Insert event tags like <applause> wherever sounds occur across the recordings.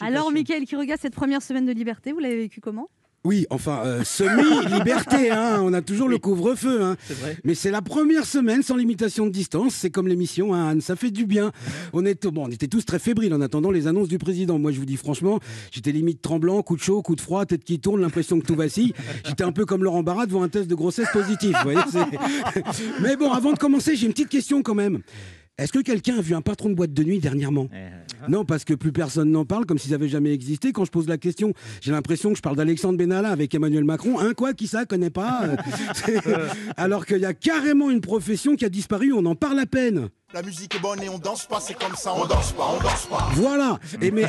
Alors, Mickaël qui regarde cette première semaine de liberté, vous l'avez vécu comment? Oui, enfin, euh, semi-liberté, <laughs> hein, on a toujours le couvre-feu. Hein. Mais c'est la première semaine sans limitation de distance, c'est comme l'émission, hein, Anne, ça fait du bien. On, est, bon, on était tous très fébriles en attendant les annonces du président. Moi, je vous dis franchement, j'étais limite tremblant, coup de chaud, coup de froid, tête qui tourne, l'impression que tout vacille. J'étais un peu comme Laurent Barra devant un test de grossesse positif. Vous voyez, <laughs> <laughs> Mais bon, avant de commencer, j'ai une petite question quand même. Est-ce que quelqu'un a vu un patron de boîte de nuit dernièrement eh, eh. Non, parce que plus personne n'en parle, comme s'ils n'avaient jamais existé. Quand je pose la question, j'ai l'impression que je parle d'Alexandre Benalla avec Emmanuel Macron. Un quoi, qui ça connaît pas <laughs> <laughs> Alors qu'il y a carrément une profession qui a disparu, on en parle à peine. La musique est bonne et on danse pas, c'est comme ça, on danse pas, on danse pas. Voilà. Et mais, <laughs> <laughs>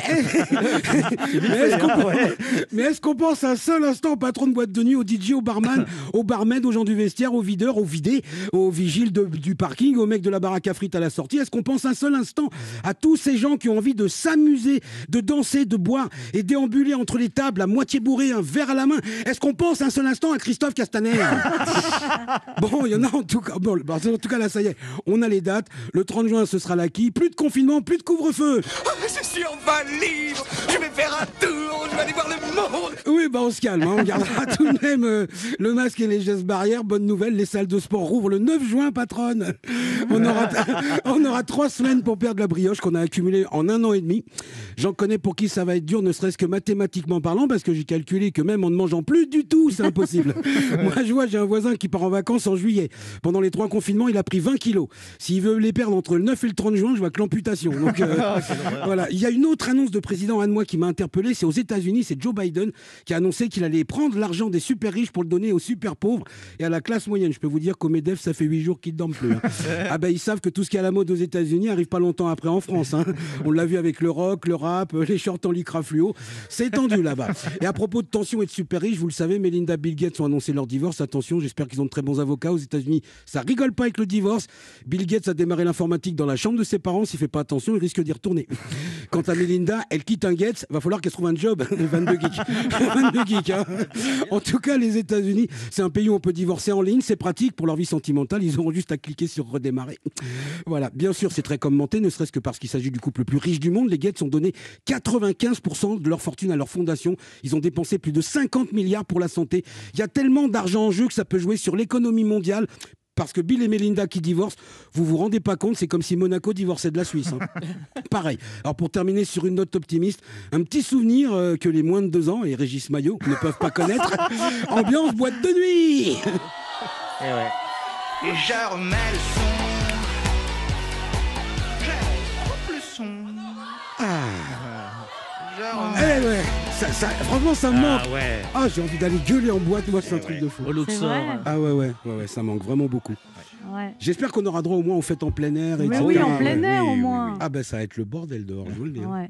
mais est-ce qu'on pense un seul instant au patron de boîte de nuit, au DJ, au barman, <laughs> au barmaid, aux gens du vestiaire, aux videurs, aux vidés, aux vigiles du parking, aux mecs de la baraque à frites à la sortie? Est-ce qu'on pense un seul instant à tous ces gens qui ont envie de s'amuser, de danser, de boire et déambuler entre les tables à moitié bourré, un verre à la main? Est-ce qu'on pense un seul instant à Christophe Castaner? Bon, il y en a en tout cas. Bon, en tout cas là, ça y est, on a les dates. Le 30 juin, ce sera l'acquis. Plus de confinement, plus de couvre-feu. Je suis enfin libre. Je vais faire un tour. Je vais aller voir le monde. Oui, bah on se calme. Hein. On gardera <laughs> tout de même euh, le masque et les gestes barrières. Bonne nouvelle, les salles de sport rouvrent le 9 juin, patronne. On aura, <laughs> on aura trois semaines pour perdre la brioche qu'on a accumulée en un an et demi. J'en connais pour qui ça va être dur, ne serait-ce que mathématiquement parlant, parce que j'ai calculé que même en ne mangeant plus du tout, c'est impossible. <laughs> Moi, je vois, j'ai un voisin qui part en vacances en juillet. Pendant les trois confinements, il a pris 20 kilos. S'il veut les perdre entre le 9 et le 30 juin, je vois que l'amputation. Donc euh, <laughs> ah, voilà. Il y a une autre annonce de président moi qui m'a interpellé, c'est aux États-Unis, c'est Joe Biden qui a annoncé qu'il allait prendre l'argent des super riches pour le donner aux super pauvres et à la classe moyenne. Je peux vous dire qu'au Medef, ça fait 8 jours qu'ils ne dorment plus. Hein. <laughs> ah ben ils savent que tout ce qui est à la mode aux États-Unis arrive pas longtemps après en France. Hein. On l'a vu avec le rock, le rap, les shorts en lycra fluo. C'est tendu là-bas. Et à propos de tension et de super riches, vous le savez, Melinda Bill Gates ont annoncé leur divorce. Attention, j'espère qu'ils ont de très bons avocats aux États-Unis. Ça rigole pas avec le divorce. Bill Gates a démarré l'informatique dans la chambre de ses parents. S'il fait pas attention, il risque d'y retourner. <laughs> Quant à Melinda, elle quitte un Gates. Va falloir qu'elle trouve un job. <laughs> 22 geeks. <laughs> 22 geeks. Hein. En tout cas, les États-Unis, c'est un pays où on peut divorcer en ligne. C'est pratique pour leur vie sentimentale. Ils auront juste à cliquer sur redémarrer. Voilà. Bien sûr, c'est très commenté, ne serait-ce que parce qu'il s'agit du couple le plus riche du monde. Les Gates ont donné 95% de leur fortune à leur fondation. Ils ont dépensé plus de 50 milliards pour la santé. Il y a tellement d'argent en jeu que ça peut jouer sur l'économie mondiale parce que Bill et Melinda qui divorcent, vous vous rendez pas compte, c'est comme si Monaco divorçait de la Suisse. Hein. <laughs> Pareil. Alors pour terminer sur une note optimiste, un petit souvenir euh, que les moins de deux ans et Régis Maillot ne peuvent pas connaître. <laughs> Ambiance boîte de nuit. Et ouais. Et je remets le son. Je le son. Ah. Je remets. Eh franchement, ça me ah, manque. Ah, j'ai envie d'aller gueuler en boîte. Moi, c'est un truc de fou. Au Luxor. Ah ouais, ouais, ouais, ouais, ça manque vraiment beaucoup. J'espère qu'on aura droit au moins aux fêtes en plein air. Et oui, en plein air au moins. Ah ben ça va être le bordel dehors, je vous le dis. Hein.